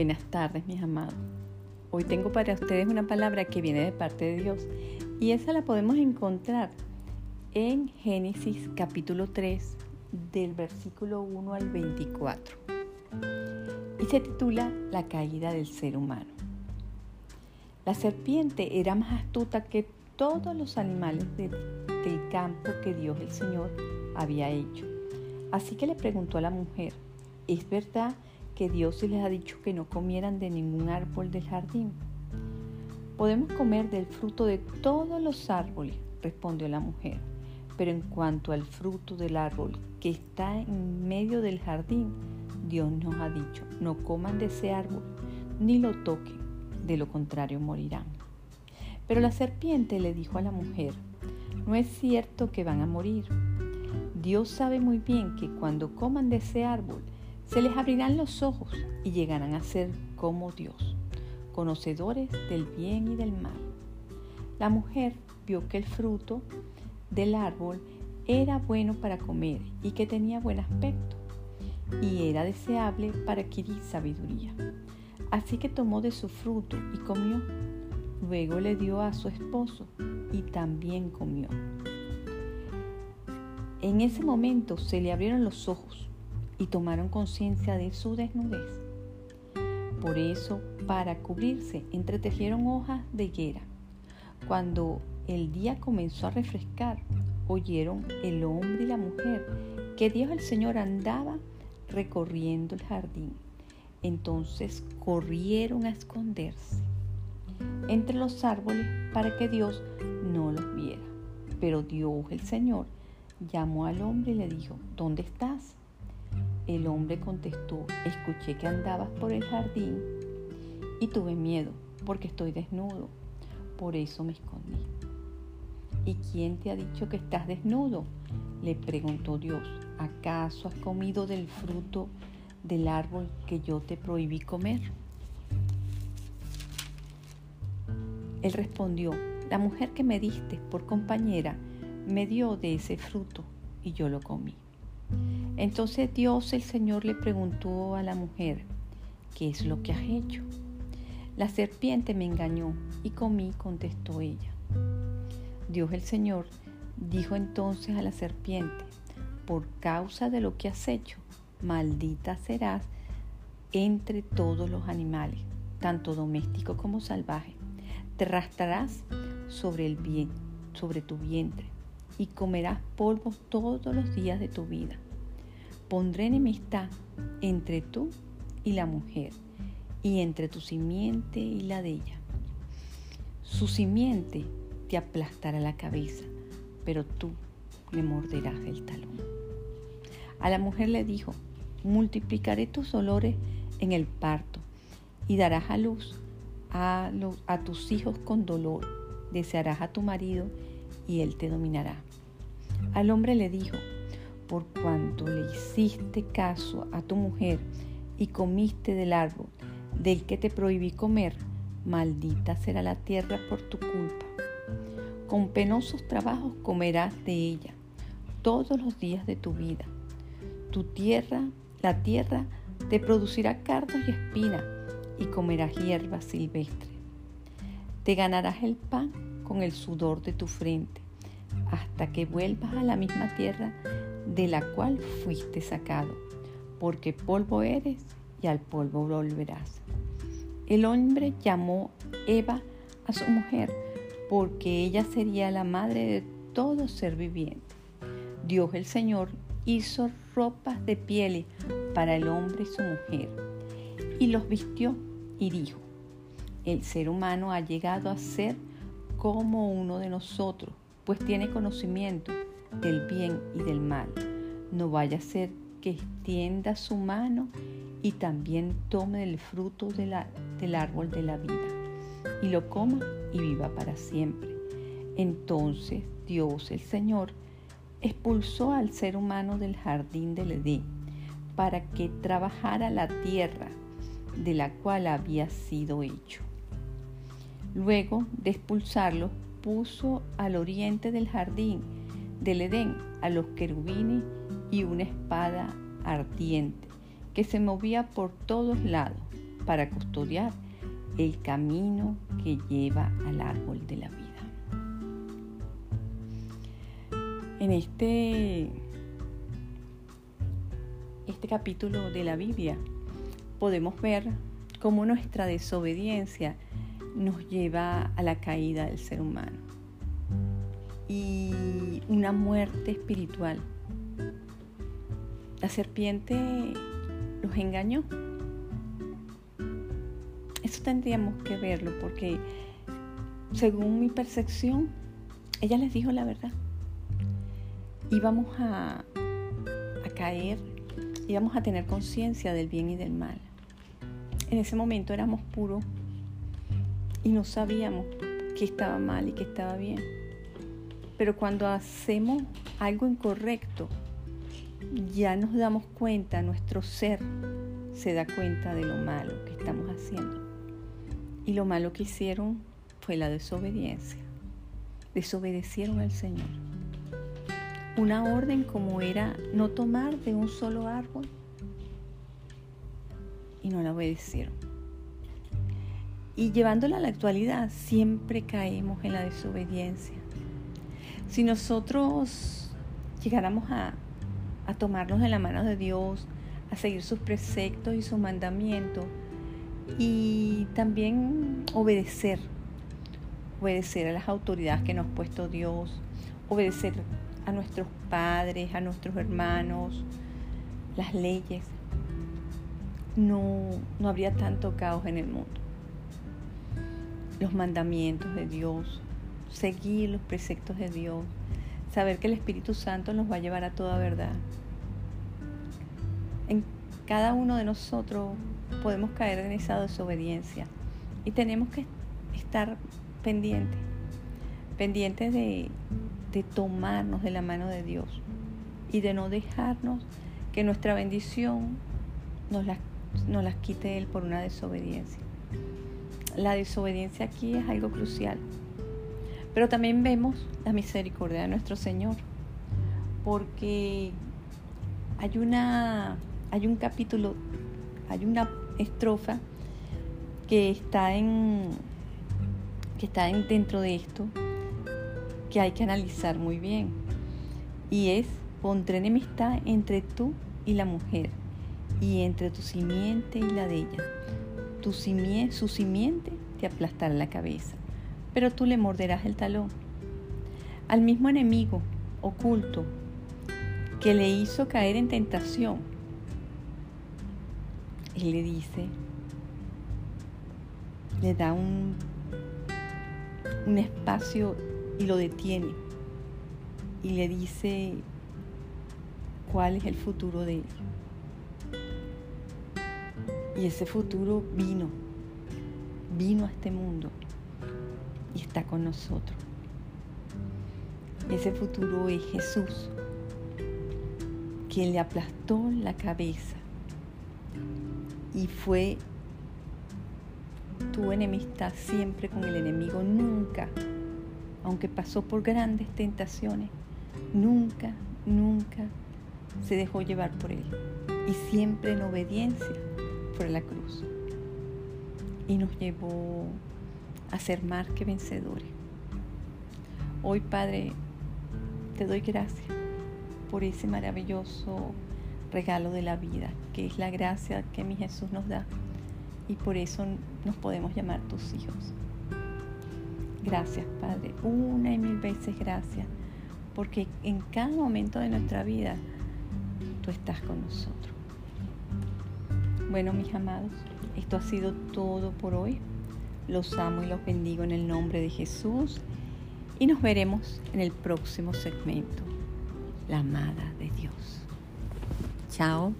Buenas tardes, mis amados. Hoy tengo para ustedes una palabra que viene de parte de Dios y esa la podemos encontrar en Génesis capítulo 3 del versículo 1 al 24 y se titula La caída del ser humano. La serpiente era más astuta que todos los animales del campo que Dios el Señor había hecho. Así que le preguntó a la mujer, ¿es verdad que Dios les ha dicho que no comieran de ningún árbol del jardín. Podemos comer del fruto de todos los árboles, respondió la mujer, pero en cuanto al fruto del árbol que está en medio del jardín, Dios nos ha dicho, no coman de ese árbol, ni lo toquen, de lo contrario morirán. Pero la serpiente le dijo a la mujer, no es cierto que van a morir. Dios sabe muy bien que cuando coman de ese árbol, se les abrirán los ojos y llegarán a ser como Dios, conocedores del bien y del mal. La mujer vio que el fruto del árbol era bueno para comer y que tenía buen aspecto y era deseable para adquirir sabiduría. Así que tomó de su fruto y comió. Luego le dio a su esposo y también comió. En ese momento se le abrieron los ojos y tomaron conciencia de su desnudez. Por eso, para cubrirse, entretejieron hojas de higuera. Cuando el día comenzó a refrescar, oyeron el hombre y la mujer que Dios el Señor andaba recorriendo el jardín. Entonces corrieron a esconderse entre los árboles para que Dios no los viera. Pero Dios el Señor llamó al hombre y le dijo, ¿dónde estás? El hombre contestó, escuché que andabas por el jardín y tuve miedo porque estoy desnudo. Por eso me escondí. ¿Y quién te ha dicho que estás desnudo? Le preguntó Dios. ¿Acaso has comido del fruto del árbol que yo te prohibí comer? Él respondió, la mujer que me diste por compañera me dio de ese fruto y yo lo comí. Entonces Dios el Señor le preguntó a la mujer, ¿qué es lo que has hecho? La serpiente me engañó y comí, contestó ella. Dios el Señor dijo entonces a la serpiente, por causa de lo que has hecho, maldita serás entre todos los animales, tanto domésticos como salvajes. Te arrastrarás sobre el bien, sobre tu vientre, y comerás polvo todos los días de tu vida pondré enemistad entre tú y la mujer, y entre tu simiente y la de ella. Su simiente te aplastará la cabeza, pero tú le morderás el talón. A la mujer le dijo, multiplicaré tus dolores en el parto y darás a luz a, a tus hijos con dolor. Desearás a tu marido y él te dominará. Al hombre le dijo, por cuanto le hiciste caso a tu mujer y comiste del árbol del que te prohibí comer, maldita será la tierra por tu culpa. Con penosos trabajos comerás de ella todos los días de tu vida. Tu tierra, la tierra, te producirá cardos y espinas y comerás hierba silvestre. Te ganarás el pan con el sudor de tu frente hasta que vuelvas a la misma tierra de la cual fuiste sacado, porque polvo eres y al polvo volverás. El hombre llamó Eva a su mujer, porque ella sería la madre de todo ser viviente. Dios el Señor hizo ropas de pieles para el hombre y su mujer, y los vistió y dijo, el ser humano ha llegado a ser como uno de nosotros, pues tiene conocimiento del bien y del mal. No vaya a ser que extienda su mano y también tome el fruto del árbol de la vida y lo coma y viva para siempre. Entonces Dios el Señor expulsó al ser humano del jardín del Edén para que trabajara la tierra de la cual había sido hecho. Luego de expulsarlo, puso al oriente del jardín del Edén a los querubines y una espada ardiente que se movía por todos lados para custodiar el camino que lleva al árbol de la vida. En este, este capítulo de la Biblia podemos ver cómo nuestra desobediencia nos lleva a la caída del ser humano y una muerte espiritual. La serpiente los engañó. Eso tendríamos que verlo porque según mi percepción, ella les dijo la verdad. Íbamos a, a caer, íbamos a tener conciencia del bien y del mal. En ese momento éramos puros y no sabíamos qué estaba mal y qué estaba bien. Pero cuando hacemos algo incorrecto, ya nos damos cuenta, nuestro ser se da cuenta de lo malo que estamos haciendo. Y lo malo que hicieron fue la desobediencia. Desobedecieron al Señor. Una orden como era no tomar de un solo árbol y no la obedecieron. Y llevándola a la actualidad, siempre caemos en la desobediencia. Si nosotros llegáramos a, a tomarnos de la mano de Dios, a seguir sus preceptos y sus mandamientos, y también obedecer, obedecer a las autoridades que nos ha puesto Dios, obedecer a nuestros padres, a nuestros hermanos, las leyes, no, no habría tanto caos en el mundo. Los mandamientos de Dios, seguir los preceptos de Dios, saber que el Espíritu Santo nos va a llevar a toda verdad. En cada uno de nosotros podemos caer en esa desobediencia y tenemos que estar pendientes, pendientes de, tomarnos de la mano de Dios y de no dejarnos que nuestra bendición nos las no las quite Él por una desobediencia. La desobediencia aquí es algo crucial. Pero también vemos la misericordia de nuestro Señor, porque hay una hay un capítulo, hay una estrofa que está en que está dentro de esto que hay que analizar muy bien. Y es pondré enemistad entre tú y la mujer y entre tu simiente y la de ella. Tu su simiente te aplastará la cabeza, pero tú le morderás el talón. Al mismo enemigo oculto que le hizo caer en tentación, él le dice, le da un, un espacio y lo detiene y le dice cuál es el futuro de él. Y ese futuro vino, vino a este mundo y está con nosotros. Ese futuro es Jesús, quien le aplastó la cabeza y fue tu enemistad siempre con el enemigo, nunca, aunque pasó por grandes tentaciones, nunca, nunca se dejó llevar por él. Y siempre en obediencia la cruz. Y nos llevó a ser más que vencedores. Hoy, Padre, te doy gracias por ese maravilloso regalo de la vida, que es la gracia que mi Jesús nos da y por eso nos podemos llamar tus hijos. Gracias, Padre, una y mil veces gracias, porque en cada momento de nuestra vida tú estás con nosotros. Bueno, mis amados, esto ha sido todo por hoy. Los amo y los bendigo en el nombre de Jesús y nos veremos en el próximo segmento, la amada de Dios. Chao.